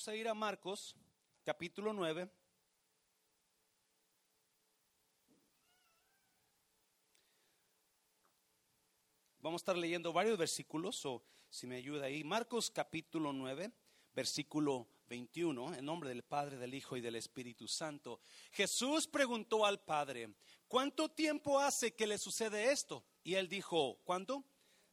Vamos a ir a Marcos, capítulo 9. Vamos a estar leyendo varios versículos, o si me ayuda ahí. Marcos capítulo 9, versículo 21, en nombre del Padre, del Hijo y del Espíritu Santo. Jesús preguntó al Padre, ¿cuánto tiempo hace que le sucede esto? Y él dijo, ¿cuánto?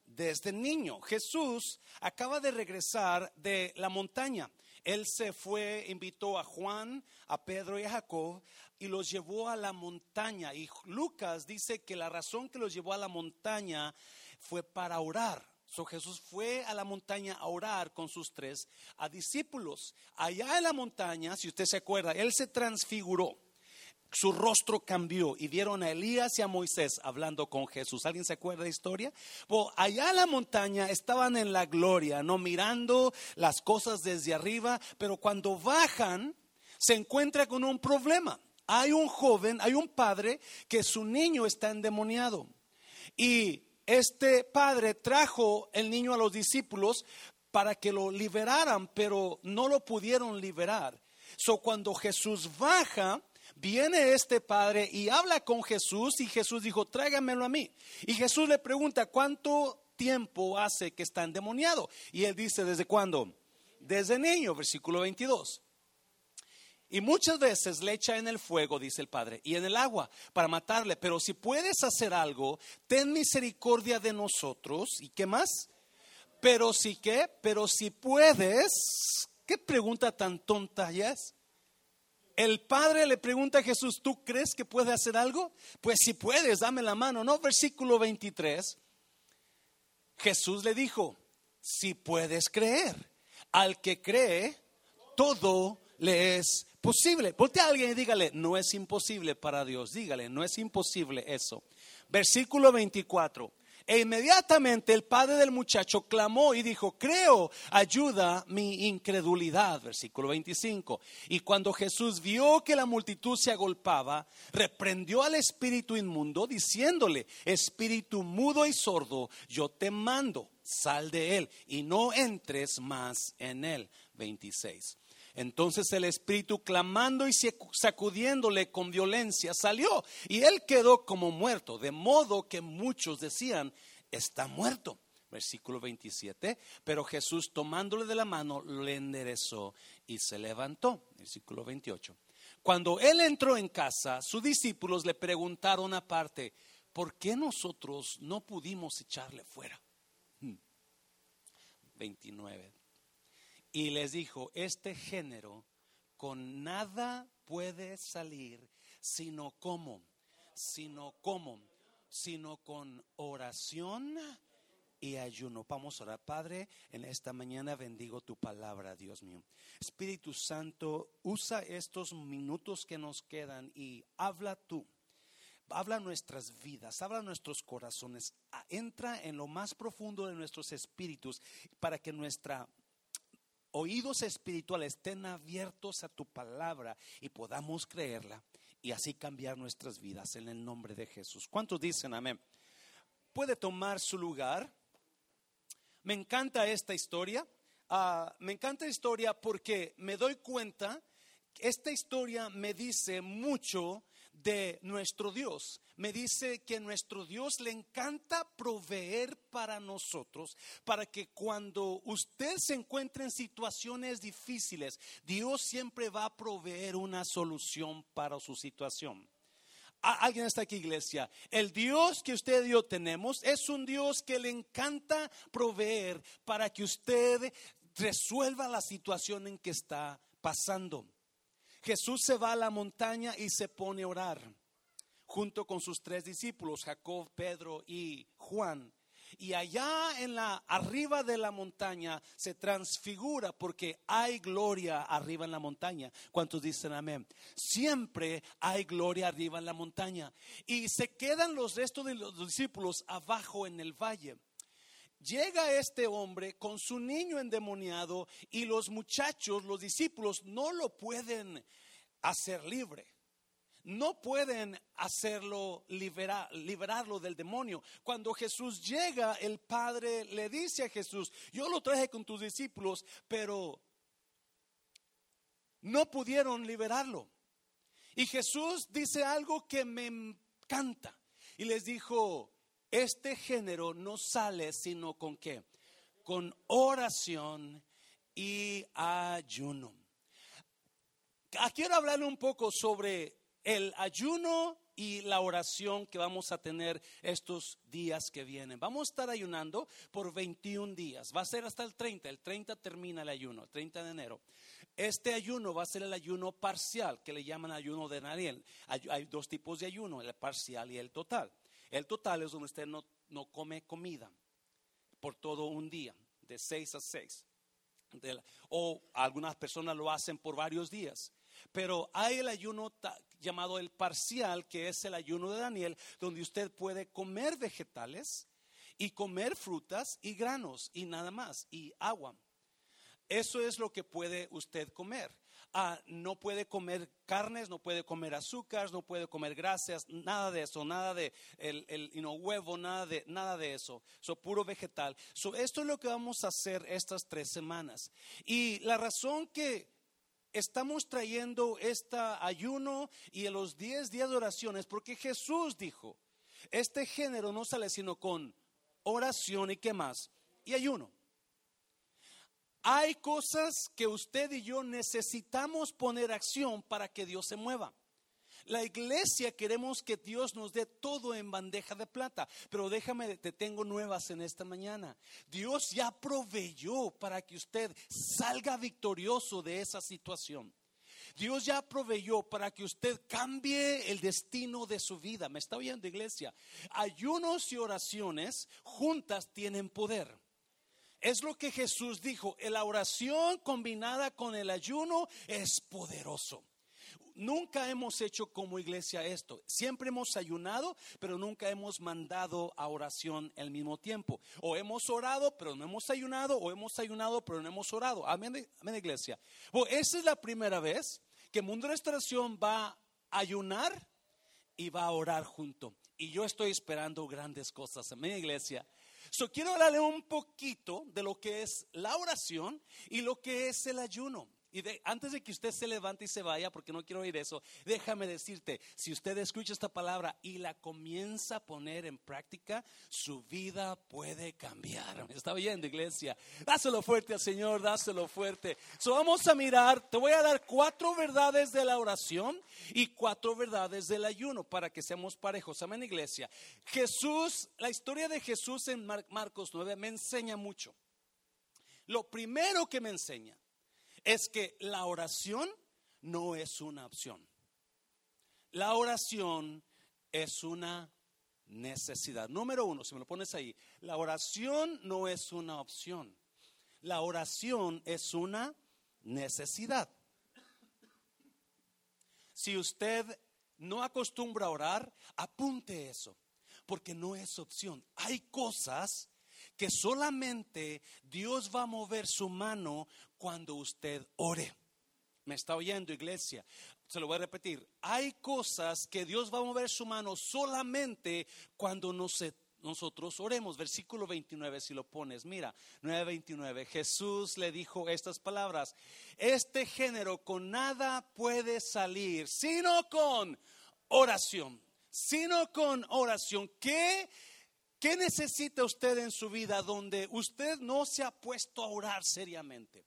Desde niño. Jesús acaba de regresar de la montaña. Él se fue, invitó a Juan, a Pedro y a Jacob y los llevó a la montaña. Y Lucas dice que la razón que los llevó a la montaña fue para orar. So Jesús fue a la montaña a orar con sus tres discípulos. Allá en la montaña, si usted se acuerda, él se transfiguró. Su rostro cambió y vieron a Elías y a Moisés hablando con Jesús. ¿Alguien se acuerda de la historia? Pues allá en la montaña estaban en la gloria, no mirando las cosas desde arriba, pero cuando bajan se encuentra con un problema. Hay un joven, hay un padre que su niño está endemoniado. Y este padre trajo el niño a los discípulos para que lo liberaran, pero no lo pudieron liberar. So cuando Jesús baja, viene este padre y habla con Jesús y Jesús dijo, tráigamelo a mí. Y Jesús le pregunta, ¿cuánto tiempo hace que está endemoniado? Y él dice, ¿desde cuándo? Desde niño, versículo 22. Y muchas veces le echa en el fuego, dice el Padre, y en el agua para matarle. Pero si puedes hacer algo, ten misericordia de nosotros. ¿Y qué más? Pero si qué, pero si puedes, ¿qué pregunta tan tonta ya es? El Padre le pregunta a Jesús, ¿tú crees que puede hacer algo? Pues si puedes, dame la mano. No, versículo 23. Jesús le dijo, si puedes creer, al que cree, todo le es posible. Volte a alguien y dígale, no es imposible para Dios. Dígale, no es imposible eso. Versículo 24. E inmediatamente el padre del muchacho clamó y dijo, creo, ayuda mi incredulidad. Versículo 25. Y cuando Jesús vio que la multitud se agolpaba, reprendió al espíritu inmundo, diciéndole, espíritu mudo y sordo, yo te mando, sal de él y no entres más en él. 26. Entonces el espíritu clamando y sacudiéndole con violencia salió y él quedó como muerto, de modo que muchos decían, está muerto. Versículo 27, pero Jesús tomándole de la mano le enderezó y se levantó. Versículo 28. Cuando él entró en casa, sus discípulos le preguntaron aparte, ¿por qué nosotros no pudimos echarle fuera? 29. Y les dijo, este género con nada puede salir, sino como, sino como, sino con oración y ayuno. Vamos a orar, Padre, en esta mañana bendigo tu palabra, Dios mío. Espíritu Santo, usa estos minutos que nos quedan y habla tú. Habla nuestras vidas, habla nuestros corazones, entra en lo más profundo de nuestros espíritus para que nuestra oídos espirituales estén abiertos a tu palabra y podamos creerla y así cambiar nuestras vidas en el nombre de Jesús. ¿Cuántos dicen amén? Puede tomar su lugar. Me encanta esta historia. Ah, me encanta esta historia porque me doy cuenta, esta historia me dice mucho de nuestro Dios. Me dice que nuestro Dios le encanta proveer para nosotros, para que cuando usted se encuentre en situaciones difíciles, Dios siempre va a proveer una solución para su situación. Alguien está aquí, iglesia. El Dios que usted y yo tenemos es un Dios que le encanta proveer para que usted resuelva la situación en que está pasando. Jesús se va a la montaña y se pone a orar junto con sus tres discípulos, Jacob, Pedro y Juan. Y allá en la arriba de la montaña se transfigura porque hay gloria arriba en la montaña. ¿Cuántos dicen amén? Siempre hay gloria arriba en la montaña. Y se quedan los restos de los discípulos abajo en el valle. Llega este hombre con su niño endemoniado y los muchachos, los discípulos, no lo pueden hacer libre. No pueden hacerlo, liberar, liberarlo del demonio. Cuando Jesús llega, el Padre le dice a Jesús, yo lo traje con tus discípulos, pero no pudieron liberarlo. Y Jesús dice algo que me encanta. Y les dijo, este género no sale sino con qué? Con oración y ayuno. Quiero hablarle un poco sobre el ayuno y la oración que vamos a tener estos días que vienen. Vamos a estar ayunando por 21 días. Va a ser hasta el 30. El 30 termina el ayuno, el 30 de enero. Este ayuno va a ser el ayuno parcial, que le llaman ayuno de Daniel. Hay, dos tipos de ayuno, el parcial y el total. El total es donde usted no, no come comida por todo un día, de 6 a 6. o algunas personas lo hacen por varios días. Pero hay el ayuno llamado el parcial, que es el ayuno de Daniel, donde usted puede comer vegetales y comer frutas y granos y nada más, y agua. Eso es lo que puede usted comer. Ah, no puede comer carnes, no puede comer azúcar, no puede comer grasas, nada de eso, nada de el, el huevo, nada de, nada de eso. So, puro vegetal. So, esto es lo que vamos a hacer estas tres semanas. Y la razón que estamos trayendo este ayuno y los 10 días de oraciones porque Jesús dijo, este género no sale sino con oración y qué más, y ayuno. Hay cosas que usted y yo necesitamos poner acción para que Dios se mueva. La iglesia queremos que Dios nos dé todo en bandeja de plata, pero déjame, te tengo nuevas en esta mañana. Dios ya proveyó para que usted salga victorioso de esa situación. Dios ya proveyó para que usted cambie el destino de su vida. ¿Me está oyendo, iglesia? Ayunos y oraciones juntas tienen poder. Es lo que Jesús dijo. La oración combinada con el ayuno es poderoso. Nunca hemos hecho como iglesia esto. Siempre hemos ayunado, pero nunca hemos mandado a oración al mismo tiempo. O hemos orado, pero no hemos ayunado, o hemos ayunado, pero no hemos orado. Amén, amén iglesia. Bueno, esa es la primera vez que Mundo de Restauración va a ayunar y va a orar junto. Y yo estoy esperando grandes cosas. Amén, iglesia. So, quiero hablarle un poquito de lo que es la oración y lo que es el ayuno. Y antes de que usted se levante y se vaya, porque no quiero oír eso, déjame decirte, si usted escucha esta palabra y la comienza a poner en práctica, su vida puede cambiar. ¿Me está oyendo, iglesia? Dáselo fuerte al Señor, dáselo fuerte. So, vamos a mirar, te voy a dar cuatro verdades de la oración y cuatro verdades del ayuno para que seamos parejos. Amén, iglesia. Jesús, la historia de Jesús en Marcos 9 me enseña mucho. Lo primero que me enseña es que la oración no es una opción. La oración es una necesidad. Número uno, si me lo pones ahí, la oración no es una opción. La oración es una necesidad. Si usted no acostumbra a orar, apunte eso, porque no es opción. Hay cosas que solamente Dios va a mover su mano cuando usted ore. ¿Me está oyendo, iglesia? Se lo voy a repetir. Hay cosas que Dios va a mover su mano solamente cuando nosotros oremos. Versículo 29, si lo pones, mira, 9:29. Jesús le dijo estas palabras: Este género con nada puede salir, sino con oración. Sino con oración. ¿Qué? ¿Qué necesita usted en su vida donde usted no se ha puesto a orar seriamente?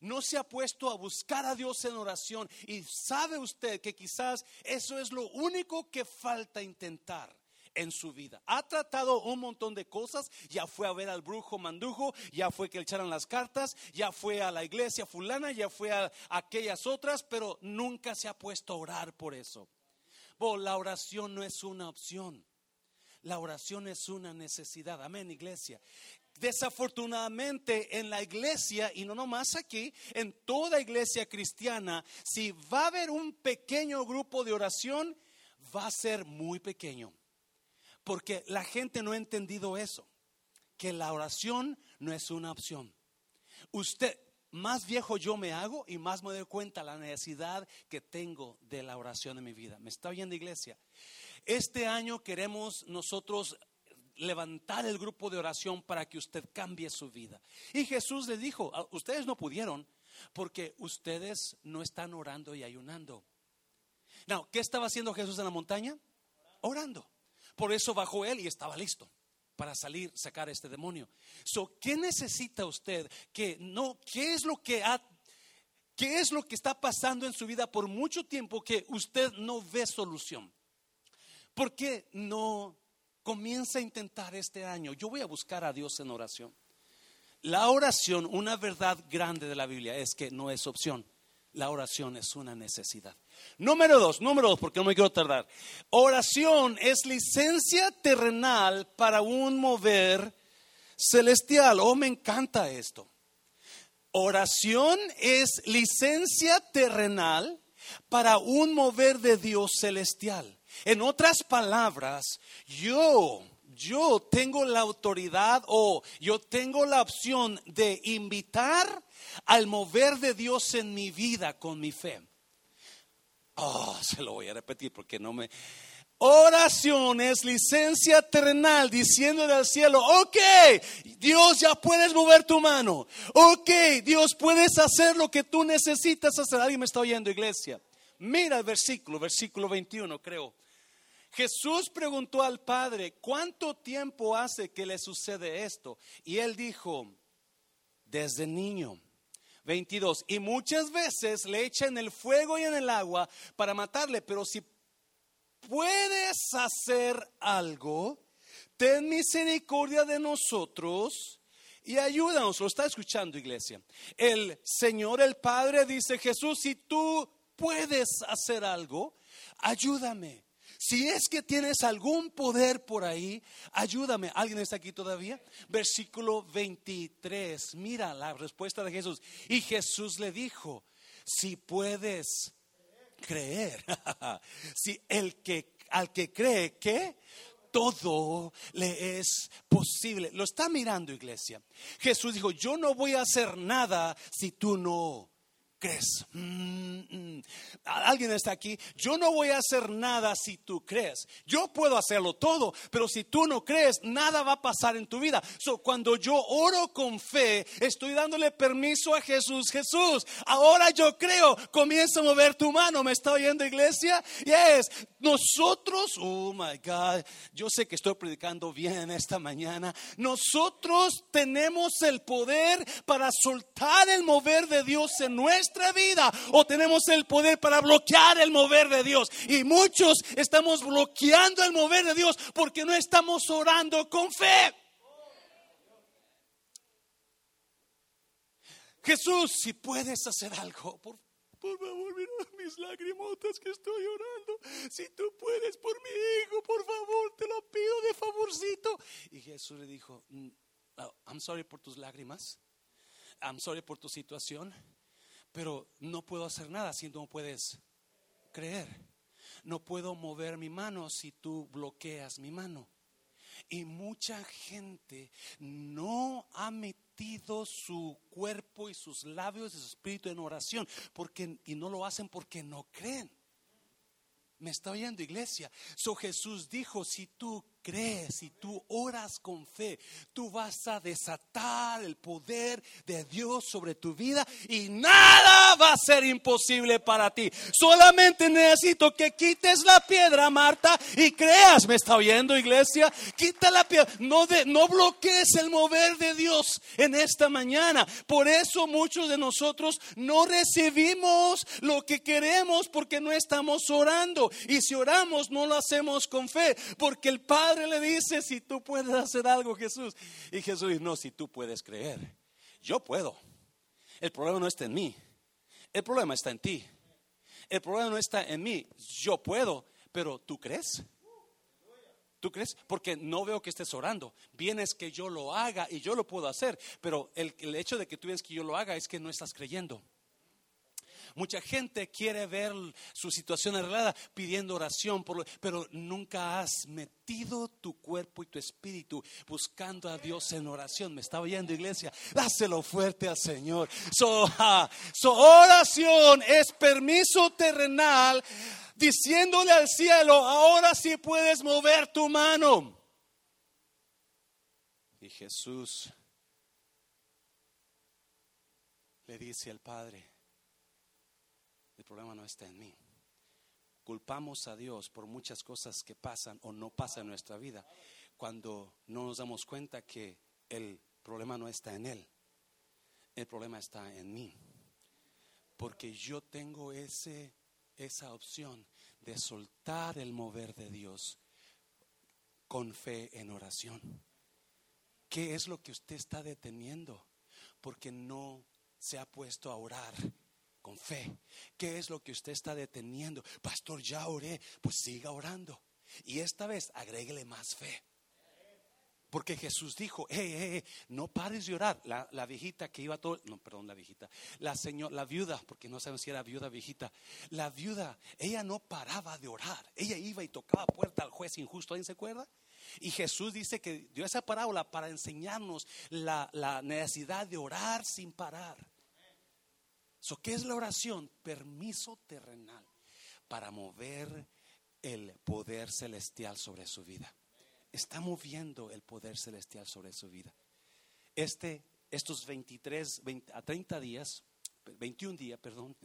No se ha puesto a buscar a Dios en oración y sabe usted que quizás eso es lo único que falta intentar en su vida. Ha tratado un montón de cosas, ya fue a ver al brujo mandujo, ya fue que le echaran las cartas, ya fue a la iglesia fulana, ya fue a aquellas otras, pero nunca se ha puesto a orar por eso. la oración no es una opción. La oración es una necesidad. Amén, iglesia. Desafortunadamente en la iglesia, y no nomás aquí, en toda iglesia cristiana, si va a haber un pequeño grupo de oración, va a ser muy pequeño. Porque la gente no ha entendido eso, que la oración no es una opción. Usted, más viejo yo me hago y más me doy cuenta la necesidad que tengo de la oración en mi vida. ¿Me está oyendo iglesia? Este año queremos nosotros levantar el grupo de oración para que usted cambie su vida. Y Jesús le dijo, ustedes no pudieron, Porque ustedes no están orando y ayunando. No, ¿qué estaba haciendo Jesús en la montaña? Orando. Por eso bajó él y estaba listo para salir, sacar a este demonio. So, ¿qué necesita usted? Que no, ¿qué es lo que ha, qué es lo que está pasando en su vida por mucho tiempo que usted no ve solución? ¿Por qué no comienza a intentar este año? Yo voy a buscar a Dios en oración. La oración, una verdad grande de la Biblia es que no es opción. La oración es una necesidad. Número dos, número dos, porque no me quiero tardar. Oración es licencia terrenal para un mover celestial. Oh, me encanta esto. Oración es licencia terrenal para un mover de Dios celestial. En otras palabras, yo, yo tengo la autoridad o yo tengo la opción de invitar al mover de Dios en mi vida con mi fe. Oh, se lo voy a repetir porque no me... Oración es licencia terrenal diciendo del cielo, ok, Dios ya puedes mover tu mano, ok, Dios puedes hacer lo que tú necesitas hacer. Alguien me está oyendo, iglesia. Mira el versículo, versículo 21, creo. Jesús preguntó al Padre, ¿cuánto tiempo hace que le sucede esto? Y él dijo, desde niño. 22. Y muchas veces le echan el fuego y en el agua para matarle, pero si puedes hacer algo, ten misericordia de nosotros y ayúdanos. Lo está escuchando, iglesia. El Señor, el Padre, dice, Jesús, si tú puedes hacer algo, ayúdame. Si es que tienes algún poder por ahí, ayúdame. ¿Alguien está aquí todavía? Versículo 23. Mira la respuesta de Jesús. Y Jesús le dijo, si puedes creer, si el que al que cree que todo le es posible. Lo está mirando iglesia. Jesús dijo, yo no voy a hacer nada si tú no crees. Mm, mm. Alguien está aquí. Yo no voy a hacer nada si tú crees. Yo puedo hacerlo todo, pero si tú no crees, nada va a pasar en tu vida. So, cuando yo oro con fe, estoy dándole permiso a Jesús. Jesús, ahora yo creo. Comienza a mover tu mano. ¿Me está oyendo, iglesia? Yes. Nosotros, oh my God, yo sé que estoy predicando bien esta mañana. Nosotros tenemos el poder para soltar el mover de Dios en nuestra vida o tenemos el poder para bloquear el mover de Dios. Y muchos estamos bloqueando el mover de Dios porque no estamos orando con fe. Jesús, si puedes hacer algo, por, por favor, mira mis lagrimotas que estoy llorando. Si tú puedes por mi hijo, por favor, te lo pido de favorcito. Y Jesús le dijo, mm, oh, I'm sorry por tus lágrimas. I'm sorry por tu situación pero no puedo hacer nada si no puedes creer. No puedo mover mi mano si tú bloqueas mi mano. Y mucha gente no ha metido su cuerpo y sus labios y su espíritu en oración porque, y no lo hacen porque no creen. Me está oyendo iglesia. So Jesús dijo, si tú crees, si tú oras con fe, tú vas a desatar el poder de Dios sobre tu vida y nada va a ser imposible para ti. Solamente necesito que quites la piedra, Marta, y creas. ¿Me está oyendo, iglesia? Quita la piedra. No, de, no bloquees el mover de Dios en esta mañana. Por eso muchos de nosotros no recibimos lo que queremos porque no estamos orando. Y si oramos, no lo hacemos con fe, porque el Padre le dice, si tú puedes hacer algo, Jesús. Y Jesús dice, no, si tú puedes creer. Yo puedo. El problema no está en mí. El problema está en ti. El problema no está en mí. Yo puedo, pero ¿tú crees? ¿Tú crees? Porque no veo que estés orando. Vienes que yo lo haga y yo lo puedo hacer. Pero el, hecho de que tú vienes que yo lo haga es que no estás creyendo. Mucha gente quiere ver su situación arreglada pidiendo oración, pero nunca has metido tu cuerpo y tu espíritu buscando a Dios en oración. Me está oyendo, iglesia. Dáselo fuerte al Señor. Su oración es permiso terrenal diciéndole al cielo, ahora sí puedes mover tu mano. Y Jesús le dice el Padre, problema no está en mí. Culpamos a Dios por muchas cosas que pasan o no pasan en nuestra vida cuando no nos damos cuenta que el problema no está en Él, el problema está en mí. Porque yo tengo ese, esa opción de soltar el mover de Dios con fe en oración. ¿Qué es lo que usted está deteniendo? Porque no se ha puesto a orar con fe. ¿Qué es lo que usted está deteniendo? Pastor, ya oré, pues siga orando. Y esta vez agréguele más fe. Porque Jesús dijo, hey, no pares de orar. La, viejita que iba todo, no, perdón, la viejita, la señora, la viuda, porque no sabemos si era viuda viejita, la viuda, ella no paraba de orar. Ella iba y tocaba puerta al juez injusto, ¿alguien se acuerda? Y Jesús dice que dio esa parábola para enseñarnos la necesidad de orar sin parar. So, ¿Qué es la oración? Permiso terrenal para mover el poder celestial sobre su vida está moviendo el poder celestial sobre su vida. Este, estos 23 a 30 días, 21 días, perdón,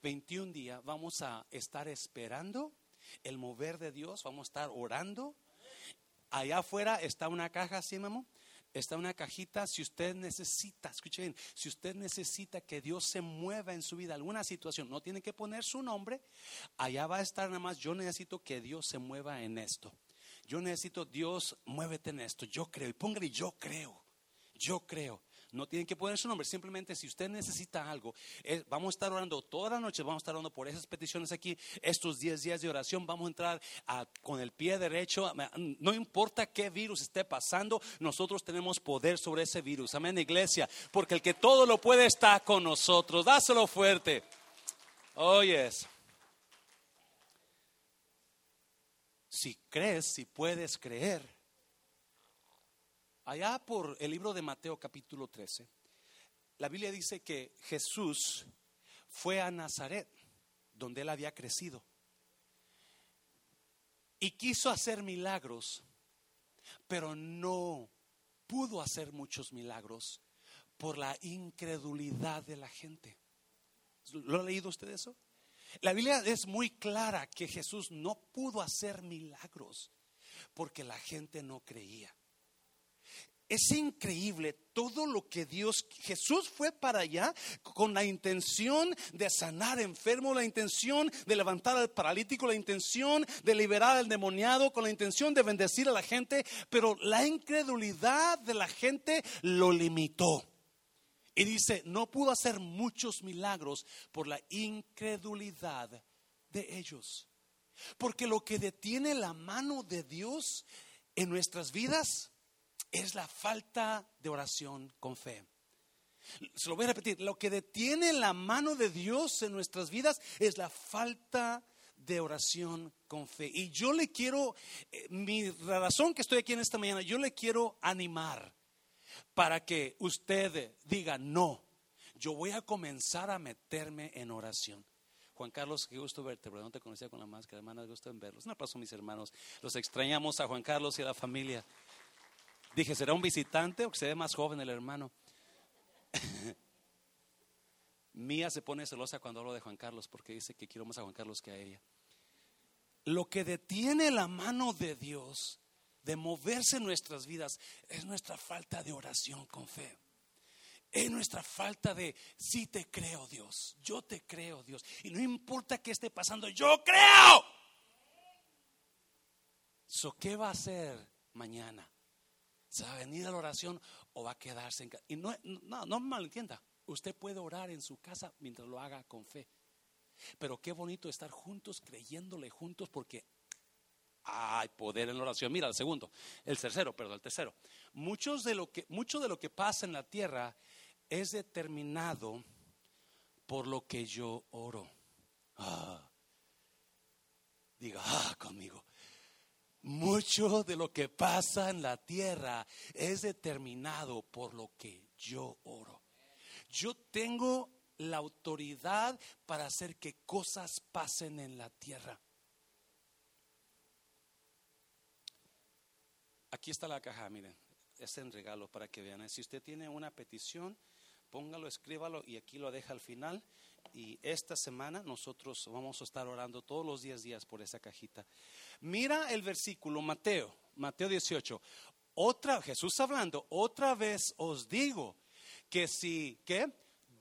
21 días, vamos a estar esperando el mover de Dios, vamos a estar orando. Allá afuera está una caja, ¿sí, mamá? Está una cajita, si usted necesita, escuche bien, si usted necesita que Dios se mueva en su vida, alguna situación, no tiene que poner su nombre, allá va a estar nada más, yo necesito que Dios se mueva en esto. Yo necesito, Dios, muévete en esto. Yo creo. Y póngale, yo creo. Yo creo. No tienen que poner su nombre, simplemente si usted necesita algo, vamos a estar orando toda la noche, vamos a estar orando por esas peticiones aquí, estos 10 días de oración, vamos a entrar con el pie derecho, no importa qué virus esté pasando, nosotros tenemos poder sobre ese virus, amén iglesia, porque el que todo lo puede está con nosotros, dáselo fuerte. Oh, yes. si crees, si puedes creer. Allá por el libro de Mateo capítulo 13, la Biblia dice que Jesús fue a Nazaret, donde él había crecido, y quiso hacer milagros, pero no pudo hacer muchos milagros por la incredulidad de la gente. ¿Lo ha leído usted eso? La Biblia es muy clara que Jesús no pudo hacer milagros porque la gente no creía. Es increíble todo lo que Dios, Jesús fue para allá con la intención de sanar enfermo, la intención de levantar al paralítico, la intención de liberar al demoniado, con la intención de bendecir a la gente, pero la incredulidad de la gente lo limitó. Y dice, no pudo hacer muchos milagros por la incredulidad de ellos. Porque lo que detiene la mano de Dios en nuestras vidas es la falta de oración con fe. Se lo voy a repetir, lo que detiene la mano de Dios en nuestras vidas es la falta de oración con fe. Y yo le quiero, eh, mi razón que estoy aquí en esta mañana, yo le quiero animar para que usted diga, no, yo voy a comenzar a meterme en oración. Juan Carlos, qué gusto verte, pero no te conocía con la máscara, hermanas, gusto en verlos. Un aplauso, mis hermanos. Los extrañamos a Juan Carlos y a la familia. Dije, ¿será un visitante o que se ve más joven el hermano? Mía se pone celosa cuando hablo de Juan Carlos porque dice que quiero más a Juan Carlos que a ella. Lo que detiene la mano de Dios de moverse en nuestras vidas es nuestra falta de oración con fe. Es nuestra falta de, sí te creo Dios, yo te creo Dios. Y no importa qué esté pasando, yo creo. So, ¿Qué va a hacer mañana? ¿Se va a venir a la oración o va a quedarse en casa? Y no, no, no malentienda. Usted puede orar en su casa mientras lo haga con fe. Pero qué bonito estar juntos, creyéndole juntos, porque hay poder en la oración. Mira, el segundo, el tercero, perdón, el tercero. Muchos de lo que, mucho de lo que pasa en la tierra es determinado por lo que yo oro. Ah. Diga, ah, conmigo. Mucho de lo que pasa en la tierra es determinado por lo que yo oro. Yo tengo la autoridad para hacer que cosas pasen en la tierra. Aquí está la caja, miren, es en regalo para que vean. Si usted tiene una petición, póngalo, escríbalo y aquí lo deja al final. Y esta semana nosotros vamos a estar orando todos los 10 días por esa cajita. Mira el versículo, Mateo, Mateo 18. Otra, Jesús hablando, otra vez os digo que si, ¿qué?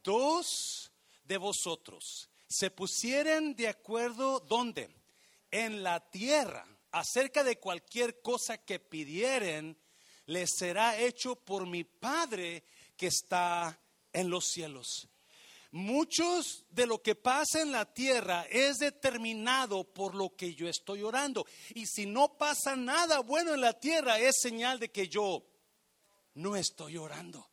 Dos de vosotros se pusieren de acuerdo, ¿dónde? En la tierra, acerca de cualquier cosa que pidieren, les será hecho por mi Padre que está en los cielos. Muchos de lo que pasa en la tierra es determinado por lo que yo estoy orando. Y si no pasa nada bueno en la tierra, es señal de que yo no estoy orando.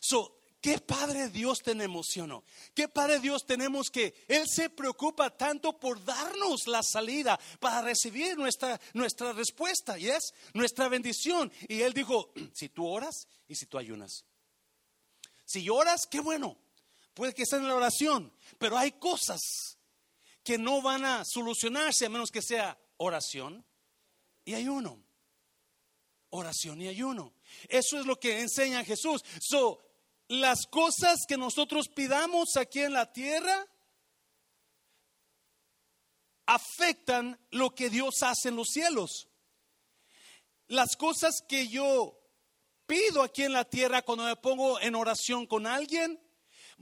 So, qué Padre Dios tenemos, ¿sí o no? Qué Padre Dios tenemos que Él se preocupa tanto por darnos la salida para recibir nuestra, nuestra respuesta y es nuestra bendición. Y Él dijo, si tú oras y si tú ayunas. Si lloras, qué bueno. Puede que sea en la oración, pero hay cosas que no van a solucionarse a menos que sea oración y ayuno. Oración y ayuno. Eso es lo que enseña Jesús. So, las cosas que nosotros pidamos aquí en la tierra afectan lo que Dios hace en los cielos. Las cosas que yo pido aquí en la tierra cuando me pongo en oración con alguien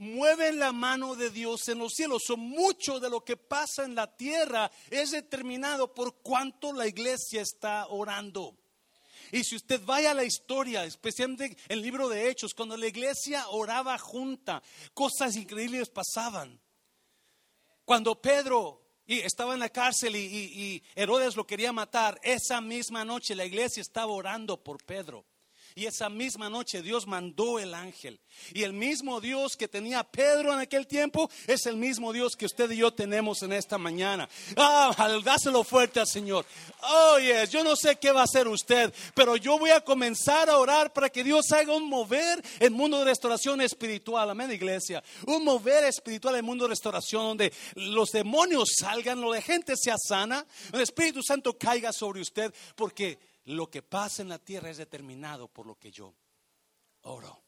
mueven la mano de Dios en los cielos. Son mucho de lo que pasa en la tierra es determinado por cuánto la iglesia está orando. Y si usted vaya a la historia, especialmente en el libro de Hechos, cuando la iglesia oraba junta, cosas increíbles pasaban. Cuando Pedro estaba en la cárcel y Herodes lo quería matar, esa misma noche la iglesia estaba orando por Pedro. Y esa misma noche Dios mandó el ángel. Y el mismo Dios que tenía Pedro en aquel tiempo es el mismo Dios que usted y yo tenemos en esta mañana. Ah, dáselo fuerte al Señor. Oh, yes, yo no sé qué va a hacer usted, pero yo voy a comenzar a orar para que Dios haga un mover en mundo de restauración espiritual. Amén, iglesia. Un mover espiritual en mundo de restauración donde los demonios salgan, la gente sea sana, el Espíritu Santo caiga sobre usted, porque lo que pasa en la tierra es determinado por lo que yo oro.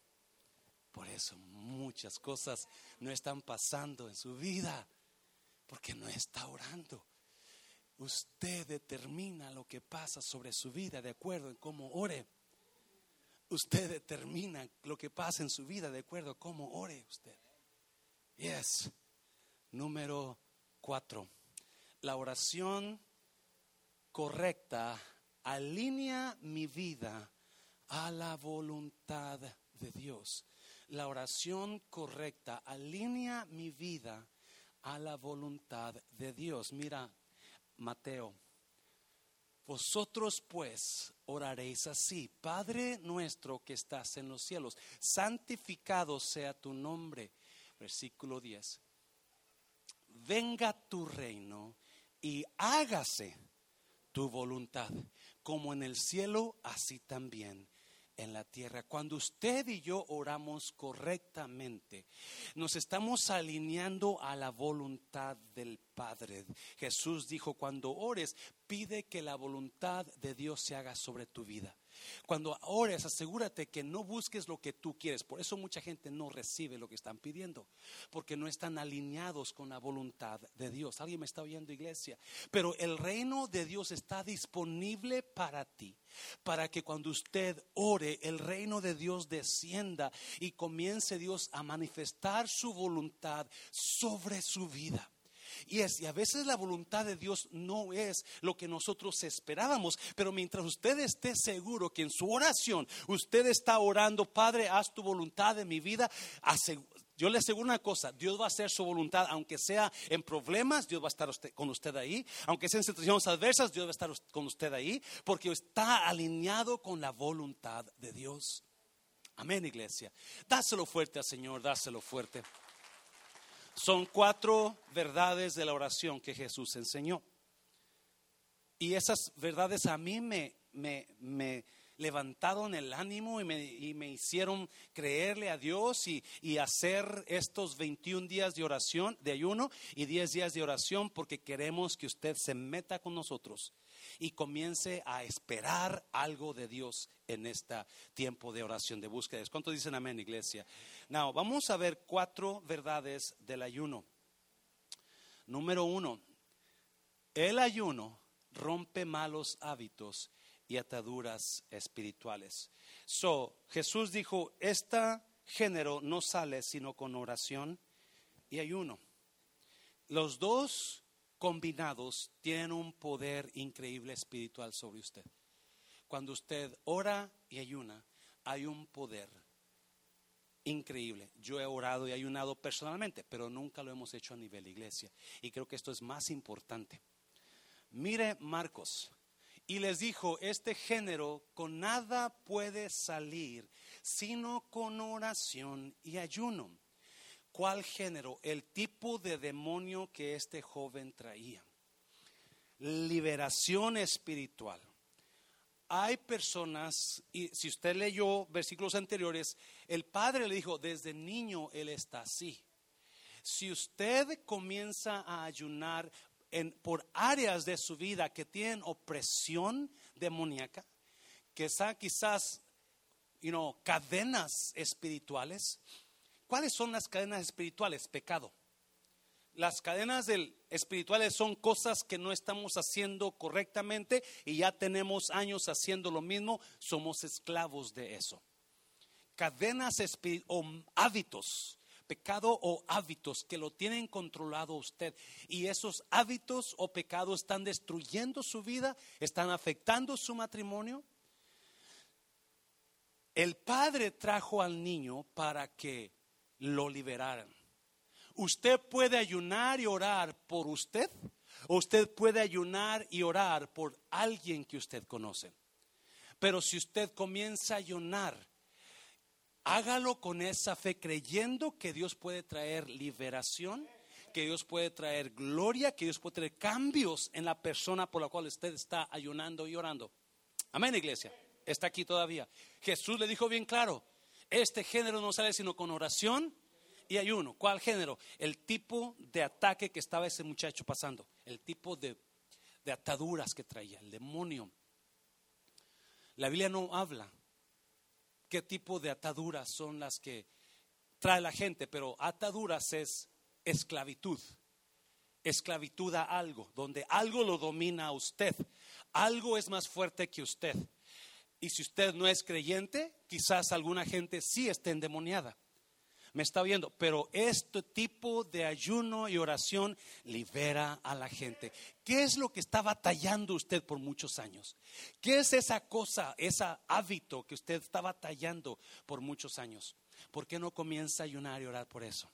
Por eso muchas cosas no están pasando en su vida, porque no está orando. Usted determina lo que pasa sobre su vida de acuerdo en cómo ore. Usted determina lo que pasa en su vida de acuerdo a cómo ore usted. Yes. Número cuatro. La oración correcta alinea mi vida a la voluntad de Dios. La oración correcta alinea mi vida a la voluntad de Dios. Mira, Mateo, vosotros pues oraréis así, Padre nuestro que estás en los cielos, santificado sea tu nombre. Versículo 10. Venga tu reino y hágase tu voluntad como en el cielo, así también en la tierra. Cuando usted y yo oramos correctamente, nos estamos alineando a la voluntad del Padre. Jesús dijo, cuando ores, pide que la voluntad de Dios se haga sobre tu vida. Cuando ores, asegúrate que no busques lo que tú quieres. Por eso mucha gente no recibe lo que están pidiendo, porque no están alineados con la voluntad de Dios. ¿Alguien me está oyendo, iglesia? Pero el reino de Dios está disponible para ti, para que cuando usted ore, el reino de Dios descienda y comience Dios a manifestar su voluntad sobre su vida. Y, es, y a veces la voluntad de Dios no es lo que nosotros esperábamos, pero mientras usted esté seguro que en su oración usted está orando, Padre, haz tu voluntad en mi vida, yo le aseguro una cosa, Dios va a hacer su voluntad, aunque sea en problemas, Dios va a estar con usted ahí, aunque sea en situaciones adversas, Dios va a estar con usted ahí, porque está alineado con la voluntad de Dios. Amén, iglesia. Dáselo fuerte al Señor, dáselo fuerte. Son cuatro verdades de la oración que Jesús enseñó. Y esas verdades a mí me, me, levantaron el ánimo y me, y me hicieron creerle a Dios y, y, hacer estos 21 días de oración, de ayuno y 10 días de oración porque queremos que usted se meta con nosotros y comience a esperar algo de Dios en este tiempo de oración, de búsqueda. ¿Cuántos dicen amén, iglesia? Now, vamos a ver cuatro verdades del ayuno. Número uno, el ayuno rompe malos hábitos y ataduras espirituales. So, Jesús dijo, este género no sale sino con oración y ayuno. Los dos combinados tienen un poder increíble espiritual sobre usted. Cuando usted ora y ayuna, hay un poder increíble. Yo he orado y ayunado personalmente, pero nunca lo hemos hecho a nivel iglesia. Y creo que esto es más importante. Mire Marcos. Y les dijo, este género con nada puede salir, sino con oración y ayuno. ¿Cuál género? El tipo de demonio que este joven traía. Liberación espiritual. Hay personas, y si usted leyó versículos anteriores, el padre le dijo, desde niño él está así. Si usted comienza a ayunar en, por áreas de su vida que tienen opresión demoníaca, que son quizás you know, cadenas espirituales, ¿cuáles son las cadenas espirituales? Pecado. Las cadenas espirituales son cosas que no estamos haciendo correctamente y ya tenemos años haciendo lo mismo, somos esclavos de eso. Cadenas o hábitos, pecado o hábitos que lo tienen controlado usted y esos hábitos o pecados están destruyendo su vida, están afectando su matrimonio. El padre trajo al niño para que lo liberaran. Usted puede ayunar y orar por usted, o usted puede ayunar y orar por alguien que usted conoce. Pero si usted comienza a ayunar, hágalo con esa fe, creyendo que Dios puede traer liberación, que Dios puede traer gloria, que Dios puede traer cambios en la persona por la cual usted está ayunando y orando. Amén, iglesia. Está aquí todavía. Jesús le dijo bien claro, este género no sale sino con oración y ayuno. ¿Cuál género? El tipo de ataque que estaba ese muchacho pasando, el tipo de, de ataduras que traía, el demonio. La Biblia no habla qué tipo de ataduras son las que trae la gente, pero ataduras es esclavitud. Esclavitud a algo, donde algo lo domina a usted. Algo es más fuerte que usted. Y si usted no es creyente, quizás alguna gente sí esté endemoniada me está viendo, pero este tipo de ayuno y oración libera a la gente. ¿Qué es lo que está batallando usted por muchos años? ¿Qué es esa cosa, ese hábito que usted está batallando por muchos años? ¿Por qué no comienza a ayunar y orar por eso?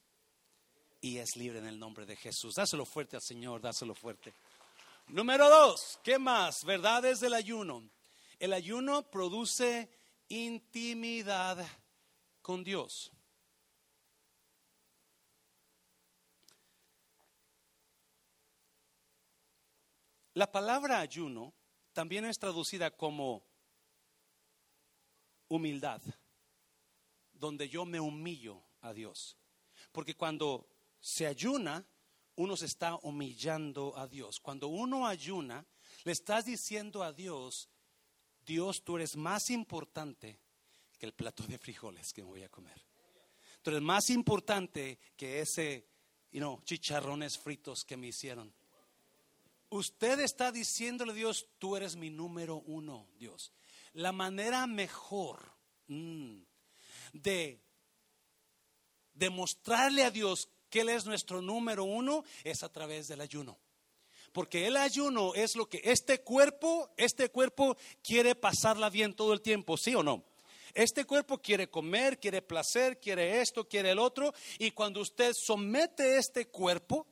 Y es libre en el nombre de Jesús. Dáselo fuerte al Señor, dáselo fuerte. Número dos, ¿qué más? Verdades del ayuno. El ayuno produce intimidad con Dios. La palabra ayuno también es traducida como humildad, donde yo me humillo a Dios. Porque cuando se ayuna, uno se está humillando a Dios. Cuando uno ayuna, le estás diciendo a Dios, Dios, tú eres más importante que el plato de frijoles que me voy a comer. Tú eres más importante que ese, chicharrones fritos que me hicieron. Usted está diciéndole a Dios, tú eres mi número uno, Dios. La manera mejor mm, de demostrarle a Dios que Él es nuestro número uno es a través del ayuno. Porque el ayuno es lo que este cuerpo, este cuerpo quiere pasarla bien todo el tiempo, ¿sí o no? Este cuerpo quiere comer, quiere placer, quiere esto, quiere el otro. Y cuando usted somete este cuerpo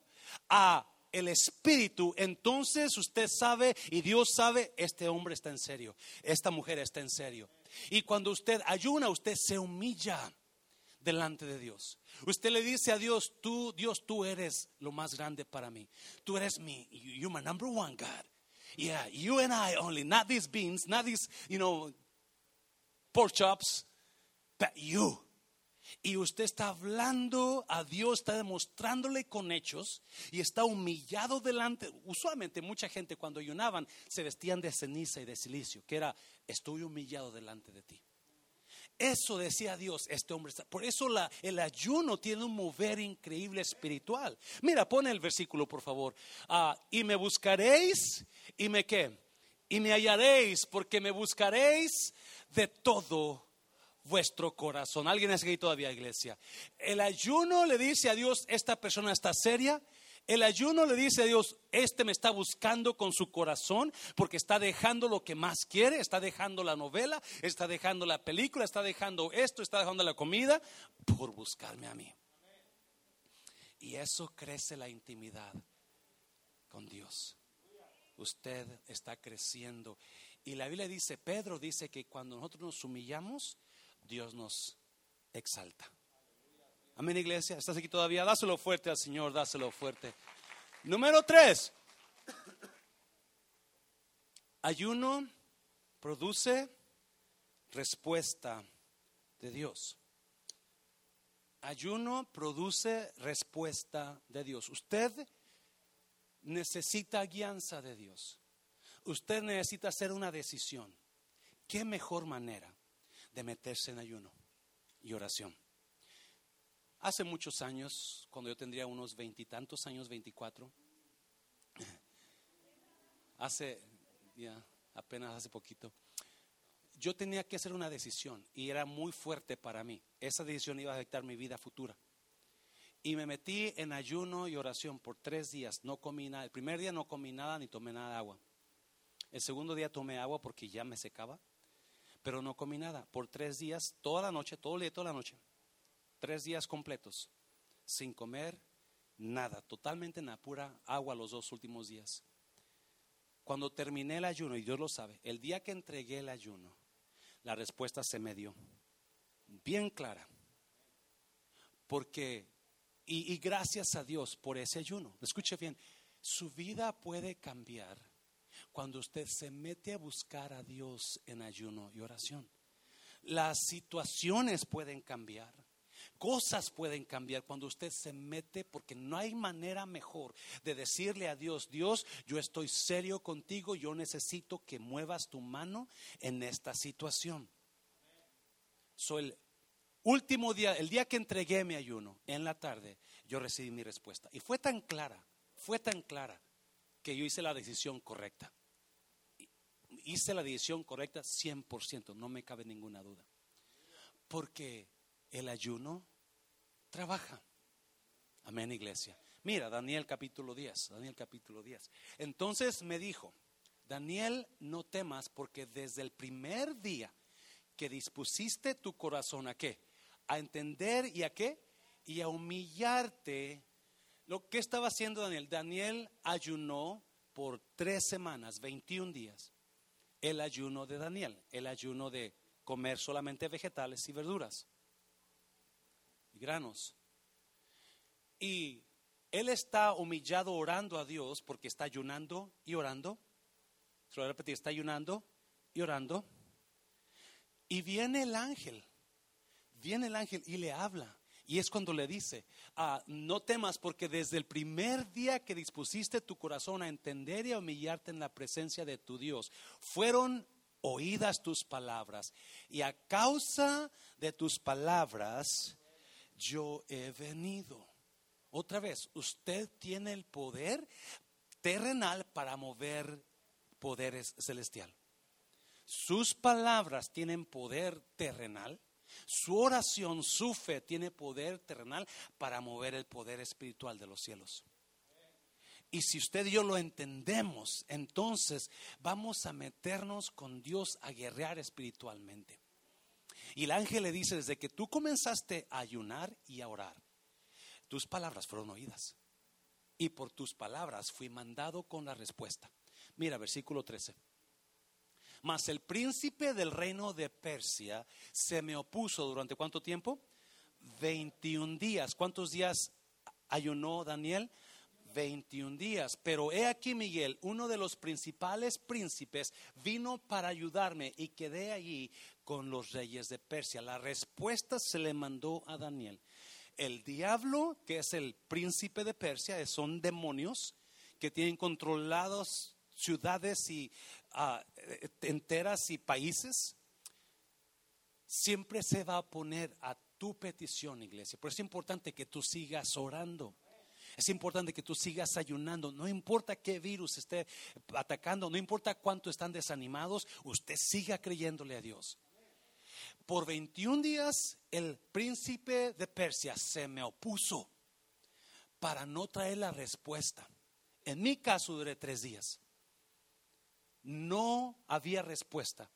a el Espíritu, entonces usted sabe y Dios sabe, este hombre está en serio, esta mujer está en serio. Y cuando usted ayuna, usted se humilla delante de Dios. Usted le dice a Dios, tú, Dios, tú eres lo más grande para mí. Tú eres mi, you're my number one, God. Yeah, you and I only, not these beans, not these, you know, pork chops, but you. Y usted está hablando a Dios, está demostrándole con hechos y está humillado delante. Usualmente mucha gente cuando ayunaban se vestían de ceniza y de silicio, que era, estoy humillado delante de ti. Eso decía Dios, este hombre está. Por eso la, el ayuno tiene un mover increíble espiritual. Mira, pone el versículo, por favor. Ah, y me buscaréis, y me qué? Y me hallaréis, porque me buscaréis de todo vuestro corazón. ¿Alguien es aquí todavía, iglesia? El ayuno le dice a Dios, esta persona está seria, el ayuno le dice a Dios, este me está buscando con su corazón porque está dejando lo que más quiere, está dejando la novela, está dejando la película, está dejando esto, está dejando la comida por buscarme a mí. Y eso crece la intimidad con Dios. Usted está creciendo. Y la Biblia dice, Pedro dice que cuando nosotros nos humillamos, Dios nos exalta. Amén, iglesia. ¿Estás aquí todavía? Dáselo fuerte al Señor, dáselo fuerte. Número tres. Ayuno produce respuesta de Dios. Ayuno produce respuesta de Dios. Usted necesita guianza de Dios. Usted necesita hacer una decisión. ¿Qué mejor manera de meterse en ayuno y oración? Hace muchos años, cuando yo tendría unos veintitantos años, veinticuatro, hace, ya, apenas hace poquito, yo tenía que hacer una decisión y era muy fuerte para mí. Esa decisión iba a afectar mi vida futura. Y me metí en ayuno y oración por tres días. No comí nada. El primer día no comí nada ni tomé nada de agua. El segundo día tomé agua porque ya me secaba, pero no comí nada. Por tres días, toda la noche, todo el día, toda la noche tres días completos, sin comer nada, totalmente en la pura agua los dos últimos días. Cuando terminé el ayuno, y Dios lo sabe, el día que entregué el ayuno, la respuesta se me dio bien clara. Porque, y, y gracias a Dios por ese ayuno, escuche bien, su vida puede cambiar cuando usted se mete a buscar a Dios en ayuno y oración. Las situaciones pueden cambiar. Cosas pueden cambiar cuando usted se mete porque no hay manera mejor de decirle a Dios, Dios, yo estoy serio contigo, yo necesito que muevas tu mano en esta situación. Soy el último día, el día que entregué mi ayuno, en la tarde, yo recibí mi respuesta. Y fue tan clara, fue tan clara que yo hice la decisión correcta. Hice la decisión correcta 100%, no me cabe ninguna duda. Porque el ayuno trabaja. Amén, iglesia. Mira, Daniel capítulo 10, Daniel capítulo 10. Entonces me dijo, Daniel, no temas porque desde el primer día que dispusiste tu corazón a qué? A entender y a qué? Y a humillarte. Lo que estaba haciendo Daniel, Daniel ayunó por tres semanas, 21 días. El ayuno de Daniel, el ayuno de comer solamente vegetales y verduras granos. Y él está humillado orando a Dios porque está ayunando y orando. Se lo voy a repetir, está ayunando y orando. Y viene el ángel, viene el ángel y le habla. Y es cuando le dice, ah, no temas porque desde el primer día que dispusiste tu corazón a entender y a humillarte en la presencia de tu Dios, fueron oídas tus palabras. Y a causa de tus palabras, yo he venido. Otra vez, usted tiene el poder terrenal para mover poderes celestial. Sus palabras tienen poder terrenal. Su oración, su fe tiene poder terrenal para mover el poder espiritual de los cielos. Y si usted y yo lo entendemos, entonces vamos a meternos con Dios a guerrear espiritualmente. Y el ángel le dice, desde que tú comenzaste a ayunar y a orar, tus palabras fueron oídas. Y por tus palabras fui mandado con la respuesta. Mira, versículo 13. Mas el príncipe del reino de Persia se me opuso durante cuánto tiempo? 21 días. ¿Cuántos días ayunó Daniel? 21 días. Pero he aquí, Miguel, uno de los principales príncipes, vino para ayudarme y quedé allí con los reyes de Persia. La respuesta se le mandó a Daniel. El diablo, que es el príncipe de Persia, son demonios que tienen controlados ciudades y enteras y países, siempre se va a poner a tu petición, iglesia. Por eso es importante que tú sigas orando. Es importante que tú sigas ayunando. No importa qué virus esté atacando, no importa cuánto están desanimados, usted siga creyéndole a Dios. Por 21 días el príncipe de Persia se me opuso para no traer la respuesta. En mi caso duré tres días. No había respuesta.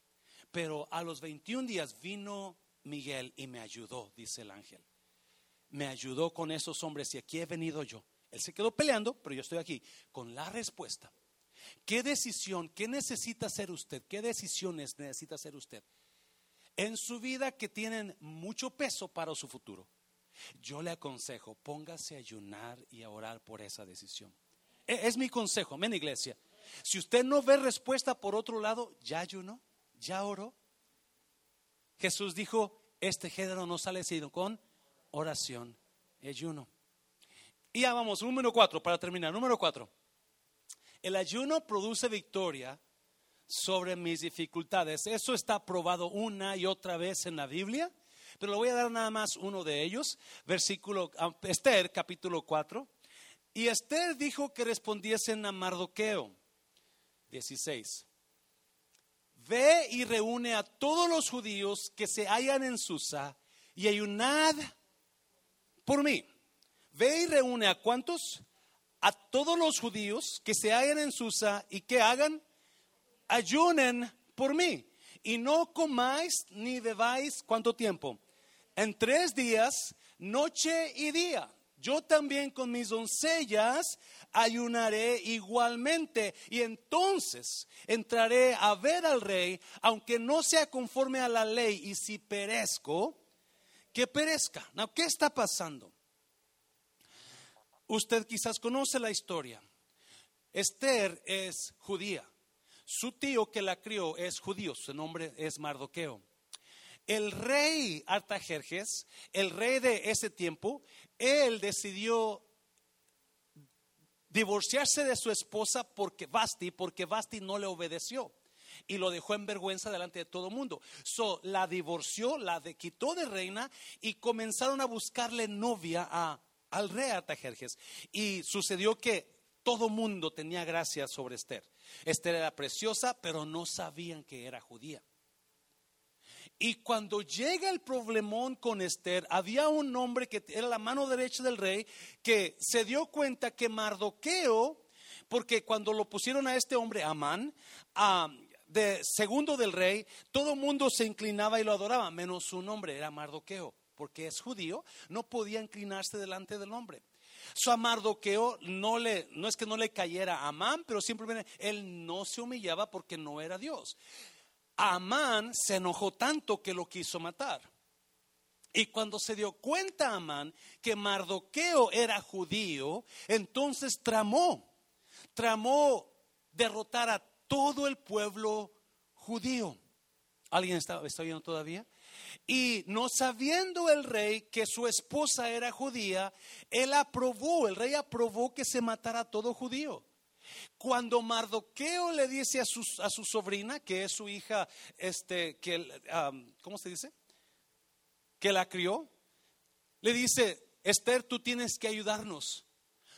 Pero a los 21 días vino Miguel y me ayudó, dice el ángel. Me ayudó con esos hombres y aquí he venido yo. Él se quedó peleando, pero yo estoy aquí con la respuesta. ¿Qué decisión, qué necesita hacer usted? ¿Qué decisiones necesita hacer usted? En su vida que tienen mucho peso para su futuro. Yo le aconsejo, póngase a ayunar y a orar por esa decisión. E, es mi consejo, amén iglesia. Si usted no ve respuesta por otro lado, ya ayunó, ya oró. Jesús dijo, este género no sale sino con oración ayuno. Y ya vamos, número cuatro, para terminar. Número cuatro. El ayuno produce victoria sobre mis dificultades. Eso está probado una y otra vez en la Biblia, pero le voy a dar nada más uno de ellos. Versículo, ah, Esther, capítulo 4. Y Esther dijo que respondiesen a Mardoqueo. 16. Ve y reúne a todos los judíos que se hallan en Susa y ayunad por mí. Ve y reúne a cuántos? A todos los judíos que se hallan en Susa y que hagan, ayunen por mí. Y no comáis ni bebáis cuánto tiempo. En tres días, noche y día. Yo también con mis doncellas ayunaré igualmente y entonces entraré a ver al rey, aunque no sea conforme a la ley y si perezco, que perezca. ¿Qué está pasando? Usted quizás conoce la historia. Esther es judía. Su tío que la crió es judío. Su nombre es Mardoqueo. El rey Artajerjes, el rey de ese tiempo, él decidió divorciarse de su esposa porque Basti, porque Basti no le obedeció y lo dejó en vergüenza delante de todo el mundo. So, la divorció, la quitó de reina y comenzaron a buscarle novia a al rey Artajerjes. Y sucedió que todo mundo tenía gracia sobre Esther. Esther era preciosa, pero no sabían que era judía. Y cuando llega el problemón con Esther, había un hombre que era la mano derecha del rey que se dio cuenta que Mardoqueo, porque cuando lo pusieron a este hombre, Amán, de segundo del rey, todo mundo se inclinaba y lo adoraba, menos su nombre, era Mardoqueo porque es judío, no podía inclinarse delante del hombre. Su amardoqueo no le, no es que no le cayera a Amán, pero simplemente él no se humillaba porque no era Dios. Amán se enojó tanto que lo quiso matar. Y cuando se dio cuenta Amán que Mardoqueo era judío, entonces tramó, tramó derrotar a todo el pueblo judío. ¿Alguien está, está todavía? Y no sabiendo el rey que su esposa era judía, él aprobó, el rey aprobó que se matara a todo judío. Cuando Mardoqueo le dice a su, a su sobrina, que es su hija, este, que, ¿cómo se dice? Que la crió, le dice, Esther, tú tienes que ayudarnos,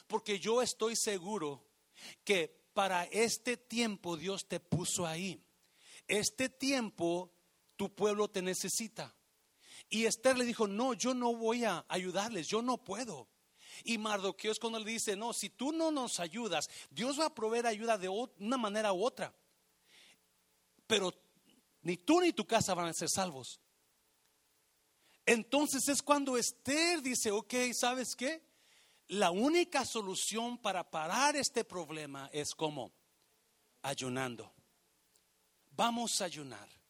porque yo estoy seguro que para este tiempo Dios te puso ahí. Este tiempo tu pueblo te necesita. Y Esther le dijo, no, yo no voy a ayudarles, yo no puedo. Y Mardoqueo es cuando le dice, no, si tú no nos ayudas, Dios va a proveer ayuda de una manera u otra. Pero ni tú ni tu casa van a ser salvos. Entonces es cuando Esther dice, ok, ¿sabes qué? La única solución para parar este problema es como ayunando. Vamos a ayunar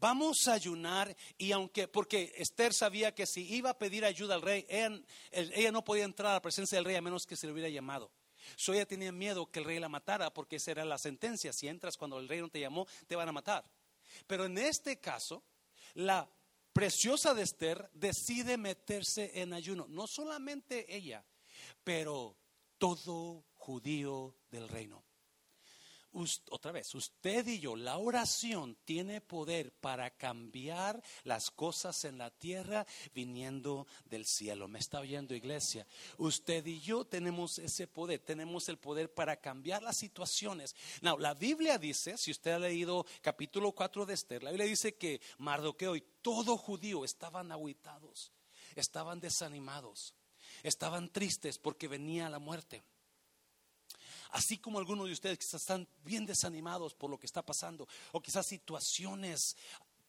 vamos a ayunar y aunque, porque Esther sabía que si iba a pedir ayuda al rey, ella, no podía entrar a la presencia del rey a menos que se le hubiera llamado. So ella tenía miedo que el rey la matara porque esa era la sentencia. Si entras cuando el rey no te llamó, te van a matar. Pero en este caso, la preciosa de Esther decide meterse en ayuno. No solamente ella, pero todo judío del reino otra vez, usted y yo, la oración tiene poder para cambiar las cosas en la tierra viniendo del cielo. ¿Me está oyendo iglesia? Usted y yo tenemos ese poder, tenemos el poder para cambiar las situaciones. Now, la Biblia dice, si usted ha leído capítulo 4 de Esther, la Biblia dice que Mardoqueo y todo judío estaban aguitados, estaban desanimados, estaban tristes porque venía la muerte. Así como algunos de ustedes quizás están bien desanimados por lo que está pasando o quizás situaciones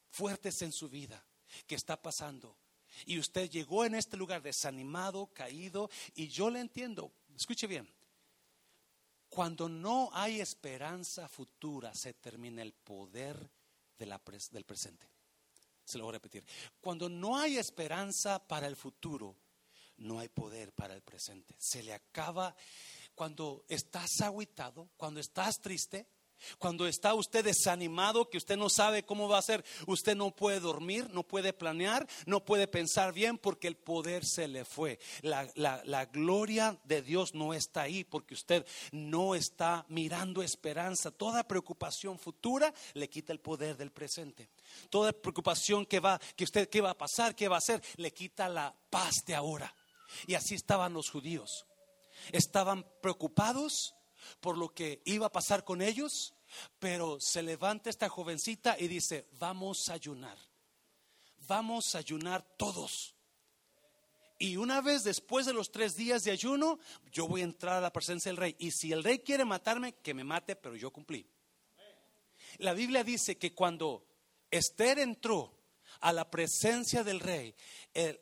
fuertes en su vida que está pasando. Y usted llegó en este lugar desanimado, caído, y yo le entiendo. Escuche bien. Cuando no hay esperanza futura, se termina el poder del presente. Se lo voy a repetir. Cuando no hay esperanza para el futuro, no hay poder para el presente. Se le acaba cuando estás aguitado, cuando estás triste, cuando está usted desanimado, que usted no sabe cómo va a ser, usted no puede dormir, no puede planear, no puede pensar bien porque el poder se le fue. La, la, gloria de Dios no está ahí porque usted no está mirando esperanza. Toda preocupación futura le quita el poder del presente. Toda preocupación que va, que usted, qué va a pasar, qué va a hacer, le quita la paz de ahora. Y así estaban los judíos estaban preocupados por lo que iba a pasar con ellos, pero se levanta esta jovencita y dice, vamos a ayunar, vamos a ayunar todos. Y una vez después de los tres días de ayuno, yo voy a entrar a la presencia del rey. Y si el rey quiere matarme, que me mate, pero yo cumplí. La Biblia dice que cuando Esther entró a la presencia del rey,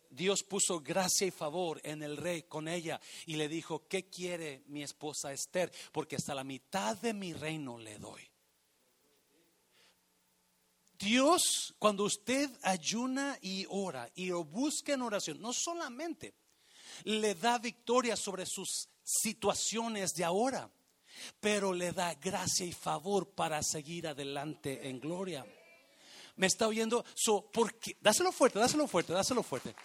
Dios puso gracia y favor en el rey con ella y le dijo, ¿qué quiere mi esposa Esther? Porque hasta la mitad de mi reino le doy. Dios, cuando usted ayuna y ora y lo busca en oración, no solamente le da victoria sobre sus situaciones de ahora, pero le da gracia y favor para seguir adelante en gloria. ¿Me está oyendo? So, ¿por qué? Dáselo fuerte, dáselo fuerte, dáselo fuerte.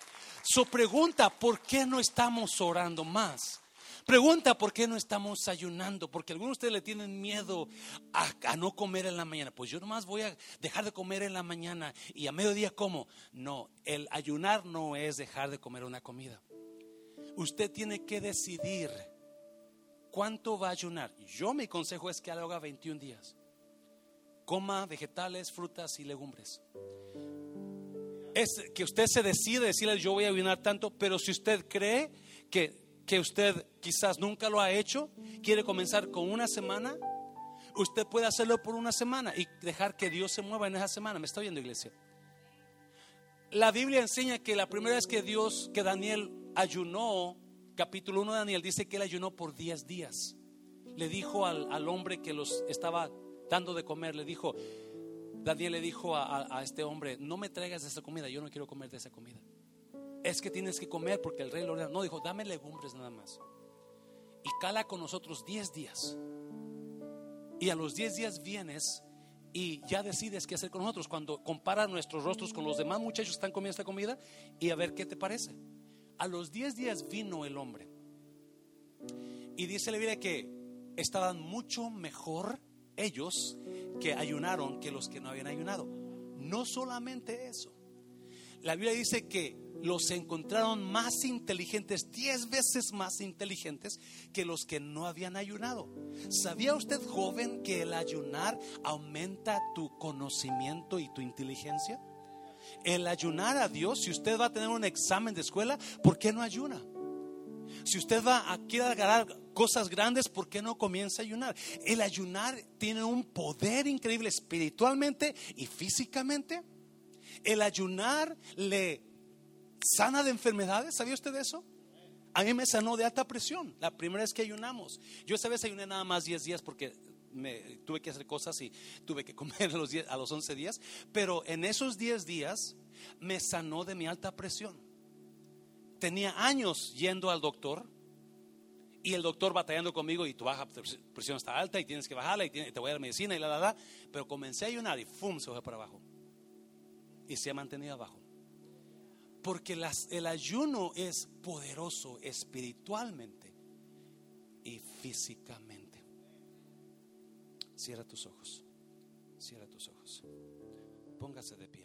So pregunta, ¿por qué no estamos orando más? Pregunta por qué no estamos ayunando, porque algunos de ustedes le tienen miedo a, no comer en la mañana. Pues yo nomás voy a dejar de comer en la mañana y a mediodía como. No, el ayunar no es dejar de comer una comida. Usted tiene que decidir cuánto va a ayunar. Yo mi consejo es que haga 21 días coma vegetales, frutas y legumbres. Es que usted se decide decirle yo voy a ayunar tanto, pero si usted cree que, que usted quizás nunca lo ha hecho, quiere comenzar con una semana, usted puede hacerlo por una semana y dejar que Dios se mueva en esa semana. ¿Me está oyendo, iglesia? La Biblia enseña que la primera vez que Dios, que Daniel ayunó, capítulo 1 de Daniel dice que él ayunó por 10 días. Le dijo al, al hombre que los estaba dando de comer, le dijo, Daniel le dijo a, este hombre, no me traigas esa comida, yo no quiero comer de esa comida. Es que tienes que comer porque el rey lo ordena. No, dijo, dame legumbres nada más. Y cala con nosotros 10 días. Y a los 10 días vienes y ya decides qué hacer con nosotros. Cuando comparas nuestros rostros con los demás muchachos que están comiendo esta comida y a ver qué te parece. A los 10 días vino el hombre. Y dice la Biblia que estaban mucho mejor ellos que ayunaron que los que no habían ayunado. No solamente eso. La Biblia dice que los encontraron más inteligentes, diez veces más inteligentes que los que no habían ayunado. ¿Sabía usted, joven, que el ayunar aumenta tu conocimiento y tu inteligencia? El ayunar a Dios, si usted va a tener un examen de escuela, ¿por qué no ayuna? Si usted va a quiere cosas grandes, ¿por qué no comienza a ayunar? El ayunar tiene un poder increíble espiritualmente y físicamente. El ayunar le sana de enfermedades. ¿Sabía usted eso? A mí me sanó de alta presión la primera vez que ayunamos. Yo esa vez ayuné nada más 10 días porque me, tuve que hacer cosas y tuve que comer a los, 10, a los 11 días. Pero en esos 10 días me sanó de mi alta presión tenía años yendo al doctor y el doctor batallando conmigo y tu baja presión está alta y tienes que bajarla y te voy a dar medicina y la, la, la. Pero comencé a ayunar y ¡fum! se fue para abajo. Y se ha mantenido abajo. Porque las, el ayuno es poderoso espiritualmente y físicamente. Cierra tus ojos. Cierra tus ojos. Póngase de pie.